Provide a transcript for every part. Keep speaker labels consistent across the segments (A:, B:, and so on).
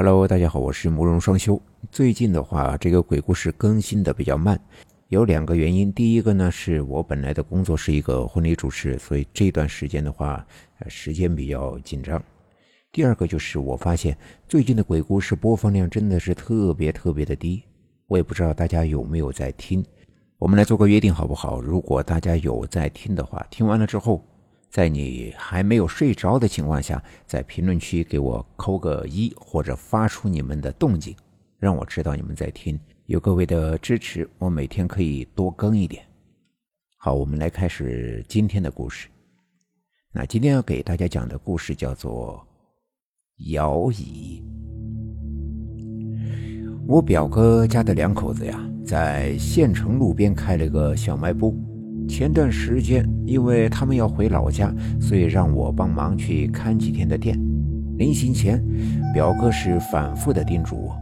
A: Hello，大家好，我是慕容双修。最近的话，这个鬼故事更新的比较慢，有两个原因。第一个呢，是我本来的工作是一个婚礼主持，所以这段时间的话，时间比较紧张。第二个就是我发现最近的鬼故事播放量真的是特别特别的低，我也不知道大家有没有在听。我们来做个约定好不好？如果大家有在听的话，听完了之后。在你还没有睡着的情况下，在评论区给我扣个一，或者发出你们的动静，让我知道你们在听。有各位的支持，我每天可以多更一点。好，我们来开始今天的故事。那今天要给大家讲的故事叫做《摇椅》。我表哥家的两口子呀，在县城路边开了个小卖部。前段时间，因为他们要回老家，所以让我帮忙去看几天的店。临行前，表哥是反复的叮嘱我：“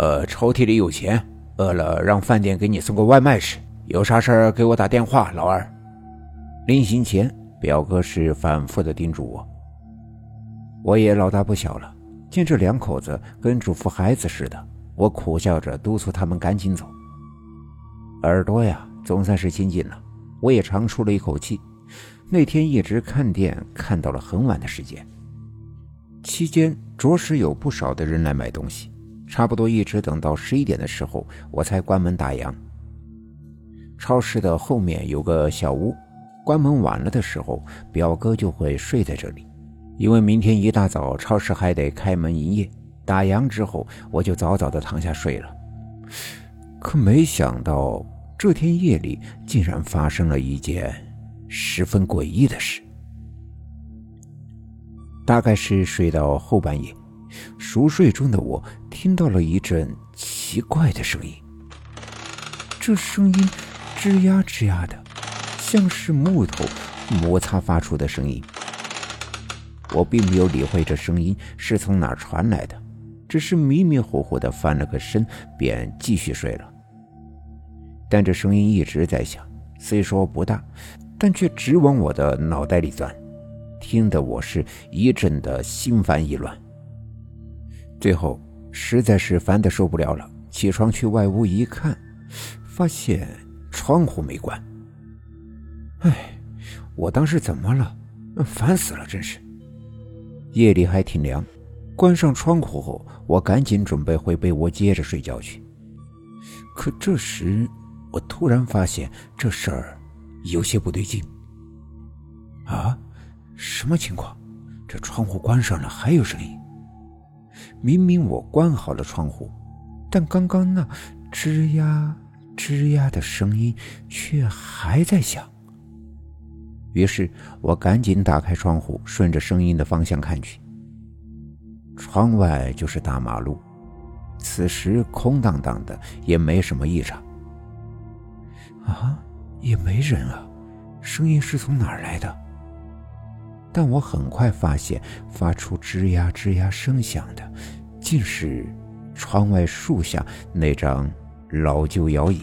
A: 呃，抽屉里有钱，饿了让饭店给你送个外卖吃。有啥事儿给我打电话，老二。”临行前，表哥是反复的叮嘱我。我也老大不小了，见这两口子跟嘱咐孩子似的，我苦笑着督促他们赶紧走。耳朵呀！总算是清静了，我也长出了一口气。那天一直看店，看到了很晚的时间。期间着实有不少的人来买东西，差不多一直等到十一点的时候，我才关门打烊。超市的后面有个小屋，关门晚了的时候，表哥就会睡在这里，因为明天一大早超市还得开门营业。打烊之后，我就早早的躺下睡了。可没想到。这天夜里，竟然发生了一件十分诡异的事。大概是睡到后半夜，熟睡中的我听到了一阵奇怪的声音。这声音吱呀吱呀的，像是木头摩擦发出的声音。我并没有理会这声音是从哪传来的，只是迷迷糊糊的翻了个身，便继续睡了。但这声音一直在响，虽说不大，但却直往我的脑袋里钻，听得我是一阵的心烦意乱。最后实在是烦得受不了了，起床去外屋一看，发现窗户没关。哎，我当时怎么了？烦死了，真是。夜里还挺凉，关上窗户后，我赶紧准备回被窝接着睡觉去。可这时。我突然发现这事儿有些不对劲。啊，什么情况？这窗户关上了还有声音。明明我关好了窗户，但刚刚那吱呀吱呀的声音却还在响。于是我赶紧打开窗户，顺着声音的方向看去。窗外就是大马路，此时空荡荡的，也没什么异常。啊，也没人啊，声音是从哪儿来的？但我很快发现，发出吱呀吱呀声响的，竟是窗外树下那张老旧摇椅，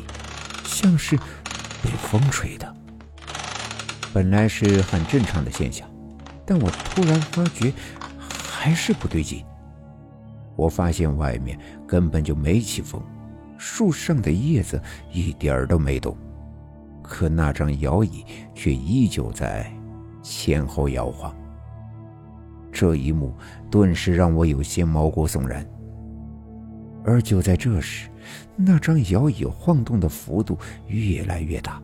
A: 像是被风吹的。本来是很正常的现象，但我突然发觉还是不对劲。我发现外面根本就没起风，树上的叶子一点儿都没动。可那张摇椅却依旧在前后摇晃，这一幕顿时让我有些毛骨悚然。而就在这时，那张摇椅晃动的幅度越来越大。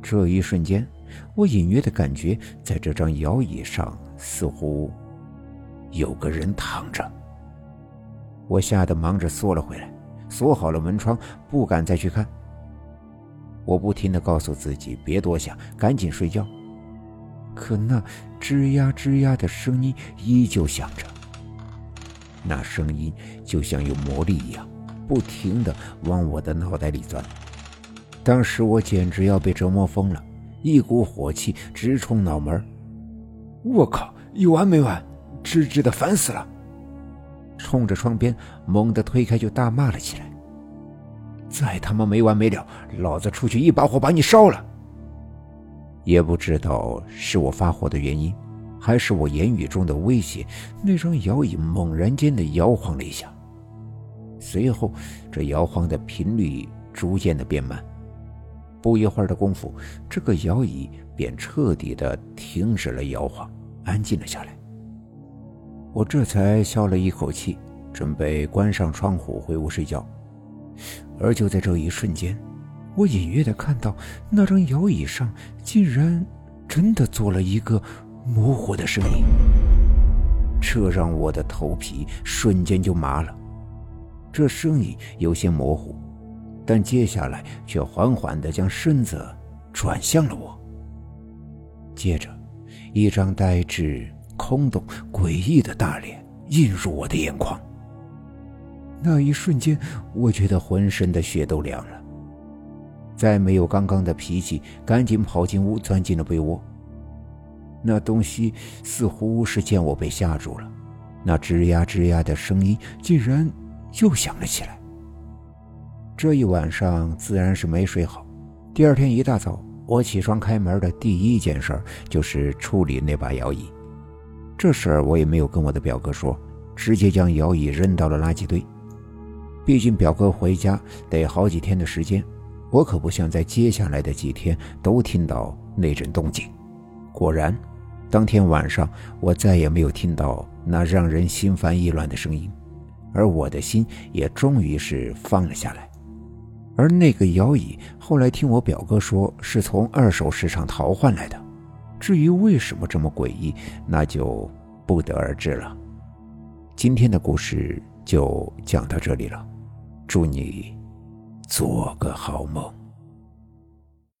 A: 这一瞬间，我隐约的感觉，在这张摇椅上似乎有个人躺着。我吓得忙着缩了回来，锁好了门窗，不敢再去看。我不停地告诉自己别多想，赶紧睡觉。可那吱呀吱呀的声音依旧响着，那声音就像有魔力一样，不停地往我的脑袋里钻。当时我简直要被折磨疯了，一股火气直冲脑门。我靠，有完没完？吱吱的烦死了！冲着窗边猛地推开，就大骂了起来。再他妈没完没了！老子出去一把火把你烧了！也不知道是我发火的原因，还是我言语中的威胁，那张摇椅猛然间的摇晃了一下，随后这摇晃的频率逐渐的变慢。不一会儿的功夫，这个摇椅便彻底的停止了摇晃，安静了下来。我这才消了一口气，准备关上窗户回屋睡觉。而就在这一瞬间，我隐约的看到那张摇椅上竟然真的坐了一个模糊的身影，这让我的头皮瞬间就麻了。这身影有些模糊。但接下来却缓缓的将身子转向了我。接着，一张呆滞、空洞、诡异的大脸映入我的眼眶。那一瞬间，我觉得浑身的血都凉了。再没有刚刚的脾气，赶紧跑进屋，钻进了被窝。那东西似乎是见我被吓住了，那吱呀吱呀的声音竟然又响了起来。这一晚上自然是没睡好。第二天一大早，我起床开门的第一件事就是处理那把摇椅。这事儿我也没有跟我的表哥说，直接将摇椅扔到了垃圾堆。毕竟表哥回家得好几天的时间，我可不想在接下来的几天都听到那阵动静。果然，当天晚上我再也没有听到那让人心烦意乱的声音，而我的心也终于是放了下来。而那个摇椅，后来听我表哥说是从二手市场淘换来的。至于为什么这么诡异，那就不得而知了。今天的故事就讲到这里了，祝你做个好梦。